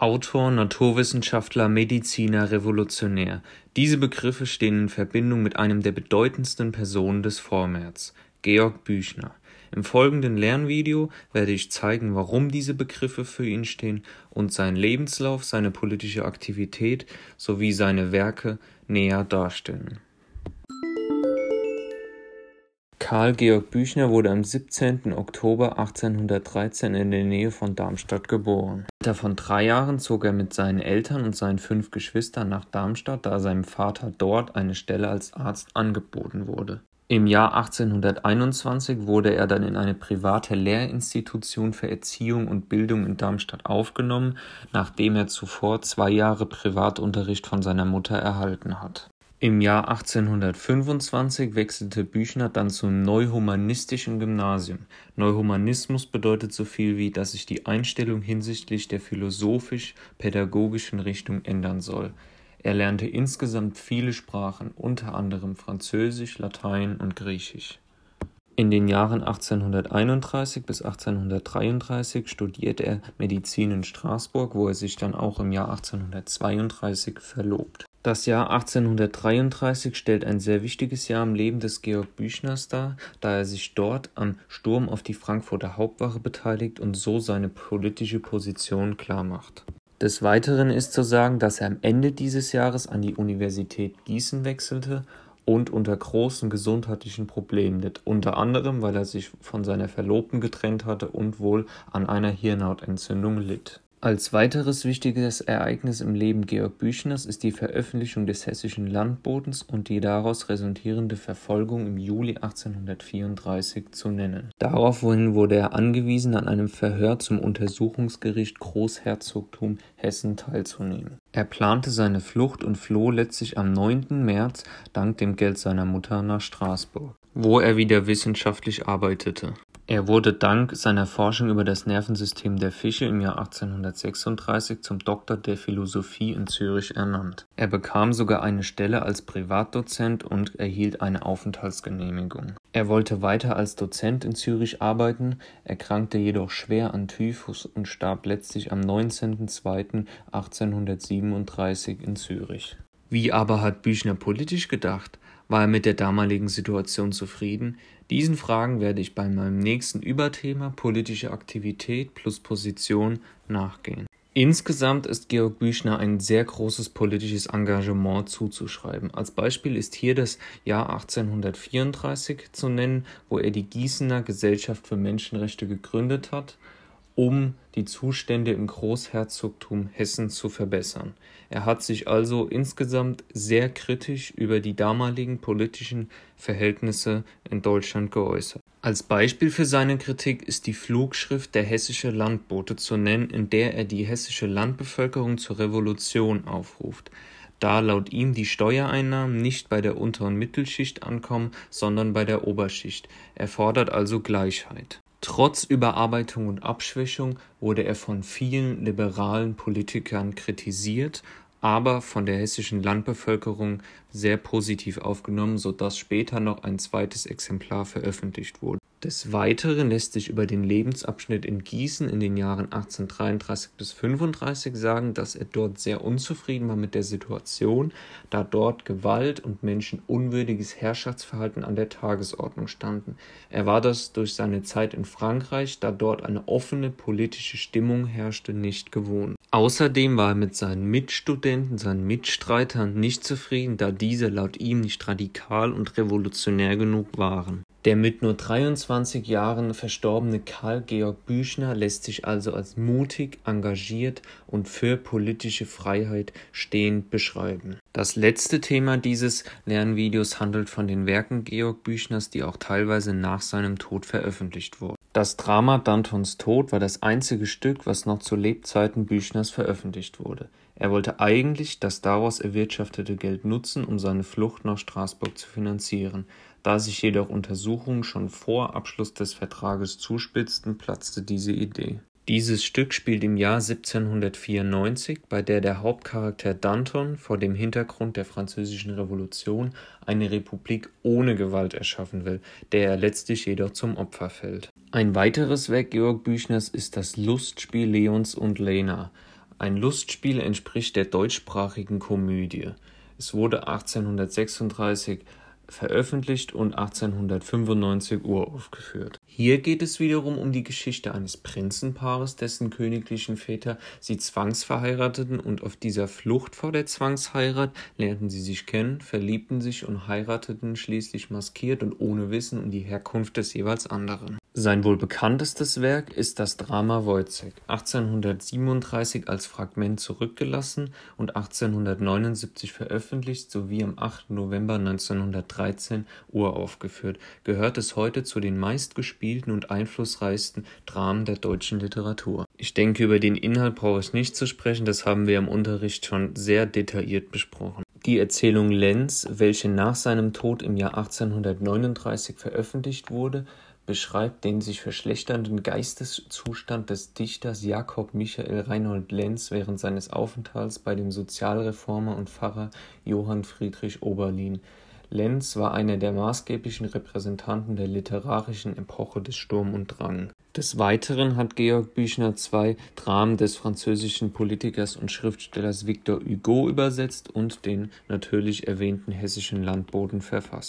Autor, Naturwissenschaftler, Mediziner, Revolutionär. Diese Begriffe stehen in Verbindung mit einem der bedeutendsten Personen des Vormärz, Georg Büchner. Im folgenden Lernvideo werde ich zeigen, warum diese Begriffe für ihn stehen und seinen Lebenslauf, seine politische Aktivität sowie seine Werke näher darstellen. Karl Georg Büchner wurde am 17. Oktober 1813 in der Nähe von Darmstadt geboren. Alter von drei Jahren zog er mit seinen Eltern und seinen fünf Geschwistern nach Darmstadt, da seinem Vater dort eine Stelle als Arzt angeboten wurde. Im Jahr 1821 wurde er dann in eine private Lehrinstitution für Erziehung und Bildung in Darmstadt aufgenommen, nachdem er zuvor zwei Jahre Privatunterricht von seiner Mutter erhalten hat im Jahr 1825 wechselte Büchner dann zum Neuhumanistischen Gymnasium. Neuhumanismus bedeutet so viel wie, dass sich die Einstellung hinsichtlich der philosophisch-pädagogischen Richtung ändern soll. Er lernte insgesamt viele Sprachen, unter anderem Französisch, Latein und Griechisch. In den Jahren 1831 bis 1833 studierte er Medizin in Straßburg, wo er sich dann auch im Jahr 1832 verlobt das Jahr 1833 stellt ein sehr wichtiges Jahr im Leben des Georg Büchners dar, da er sich dort am Sturm auf die Frankfurter Hauptwache beteiligt und so seine politische Position klarmacht. Des Weiteren ist zu sagen, dass er am Ende dieses Jahres an die Universität Gießen wechselte und unter großen gesundheitlichen Problemen litt, unter anderem weil er sich von seiner Verlobten getrennt hatte und wohl an einer Hirnhautentzündung litt als weiteres wichtiges Ereignis im Leben Georg Büchners ist die Veröffentlichung des Hessischen Landbotens und die daraus resultierende Verfolgung im Juli 1834 zu nennen. Daraufhin wurde er angewiesen, an einem Verhör zum Untersuchungsgericht Großherzogtum Hessen teilzunehmen. Er plante seine Flucht und floh letztlich am 9. März dank dem Geld seiner Mutter nach Straßburg, wo er wieder wissenschaftlich arbeitete er wurde dank seiner Forschung über das Nervensystem der Fische im Jahr 1836 zum Doktor der Philosophie in Zürich ernannt. Er bekam sogar eine Stelle als Privatdozent und erhielt eine Aufenthaltsgenehmigung. Er wollte weiter als Dozent in Zürich arbeiten, erkrankte jedoch schwer an Typhus und starb letztlich am 19.02.1837 in Zürich. Wie aber hat Büchner politisch gedacht? War er mit der damaligen Situation zufrieden? Diesen Fragen werde ich bei meinem nächsten Überthema politische Aktivität plus Position nachgehen. Insgesamt ist Georg Büchner ein sehr großes politisches Engagement zuzuschreiben. Als Beispiel ist hier das Jahr 1834 zu nennen, wo er die Gießener Gesellschaft für Menschenrechte gegründet hat um die Zustände im Großherzogtum Hessen zu verbessern. Er hat sich also insgesamt sehr kritisch über die damaligen politischen Verhältnisse in Deutschland geäußert. Als Beispiel für seine Kritik ist die Flugschrift Der hessische Landbote zu nennen, in der er die hessische Landbevölkerung zur Revolution aufruft da laut ihm die Steuereinnahmen nicht bei der unteren Mittelschicht ankommen, sondern bei der Oberschicht. Er fordert also Gleichheit. Trotz Überarbeitung und Abschwächung wurde er von vielen liberalen Politikern kritisiert, aber von der hessischen Landbevölkerung sehr positiv aufgenommen, so dass später noch ein zweites Exemplar veröffentlicht wurde des Weiteren lässt sich über den Lebensabschnitt in Gießen in den Jahren 1833 bis 35 sagen, dass er dort sehr unzufrieden war mit der Situation, da dort Gewalt und menschenunwürdiges Herrschaftsverhalten an der Tagesordnung standen. Er war das durch seine Zeit in Frankreich, da dort eine offene politische Stimmung herrschte, nicht gewohnt. Außerdem war er mit seinen Mitstudenten, seinen Mitstreitern nicht zufrieden, da diese laut ihm nicht radikal und revolutionär genug waren. Der mit nur 23 Jahren verstorbene Karl Georg Büchner lässt sich also als mutig, engagiert und für politische Freiheit stehend beschreiben. Das letzte Thema dieses Lernvideos handelt von den Werken Georg Büchners, die auch teilweise nach seinem Tod veröffentlicht wurden. Das Drama Dantons Tod war das einzige Stück, was noch zu Lebzeiten Büchners veröffentlicht wurde. Er wollte eigentlich das daraus erwirtschaftete Geld nutzen, um seine Flucht nach Straßburg zu finanzieren. Da sich jedoch Untersuchungen schon vor Abschluss des Vertrages zuspitzten, platzte diese Idee. Dieses Stück spielt im Jahr 1794, bei der der Hauptcharakter Danton vor dem Hintergrund der Französischen Revolution eine Republik ohne Gewalt erschaffen will, der er letztlich jedoch zum Opfer fällt. Ein weiteres Werk Georg Büchners ist das Lustspiel Leons und Lena Ein Lustspiel entspricht der deutschsprachigen Komödie. Es wurde 1836 veröffentlicht und 1895 uraufgeführt. Hier geht es wiederum um die Geschichte eines Prinzenpaares, dessen königlichen Väter sie zwangsverheirateten und auf dieser Flucht vor der Zwangsheirat lernten sie sich kennen, verliebten sich und heirateten schließlich maskiert und ohne Wissen um die Herkunft des jeweils anderen. Sein wohl bekanntestes Werk ist das Drama Wojciech, 1837 als Fragment zurückgelassen und 1879 veröffentlicht sowie am 8. November 1913 uraufgeführt, gehört es heute zu den meistgespielten und einflussreichsten Dramen der deutschen Literatur. Ich denke, über den Inhalt brauche ich nicht zu sprechen, das haben wir im Unterricht schon sehr detailliert besprochen. Die Erzählung Lenz, welche nach seinem Tod im Jahr 1839 veröffentlicht wurde, beschreibt den sich verschlechternden Geisteszustand des Dichters Jakob Michael Reinhold Lenz während seines Aufenthalts bei dem Sozialreformer und Pfarrer Johann Friedrich Oberlin. Lenz war einer der maßgeblichen Repräsentanten der literarischen Epoche des Sturm und Drang. Des Weiteren hat Georg Büchner zwei Dramen des französischen Politikers und Schriftstellers Victor Hugo übersetzt und den natürlich erwähnten Hessischen Landboten verfasst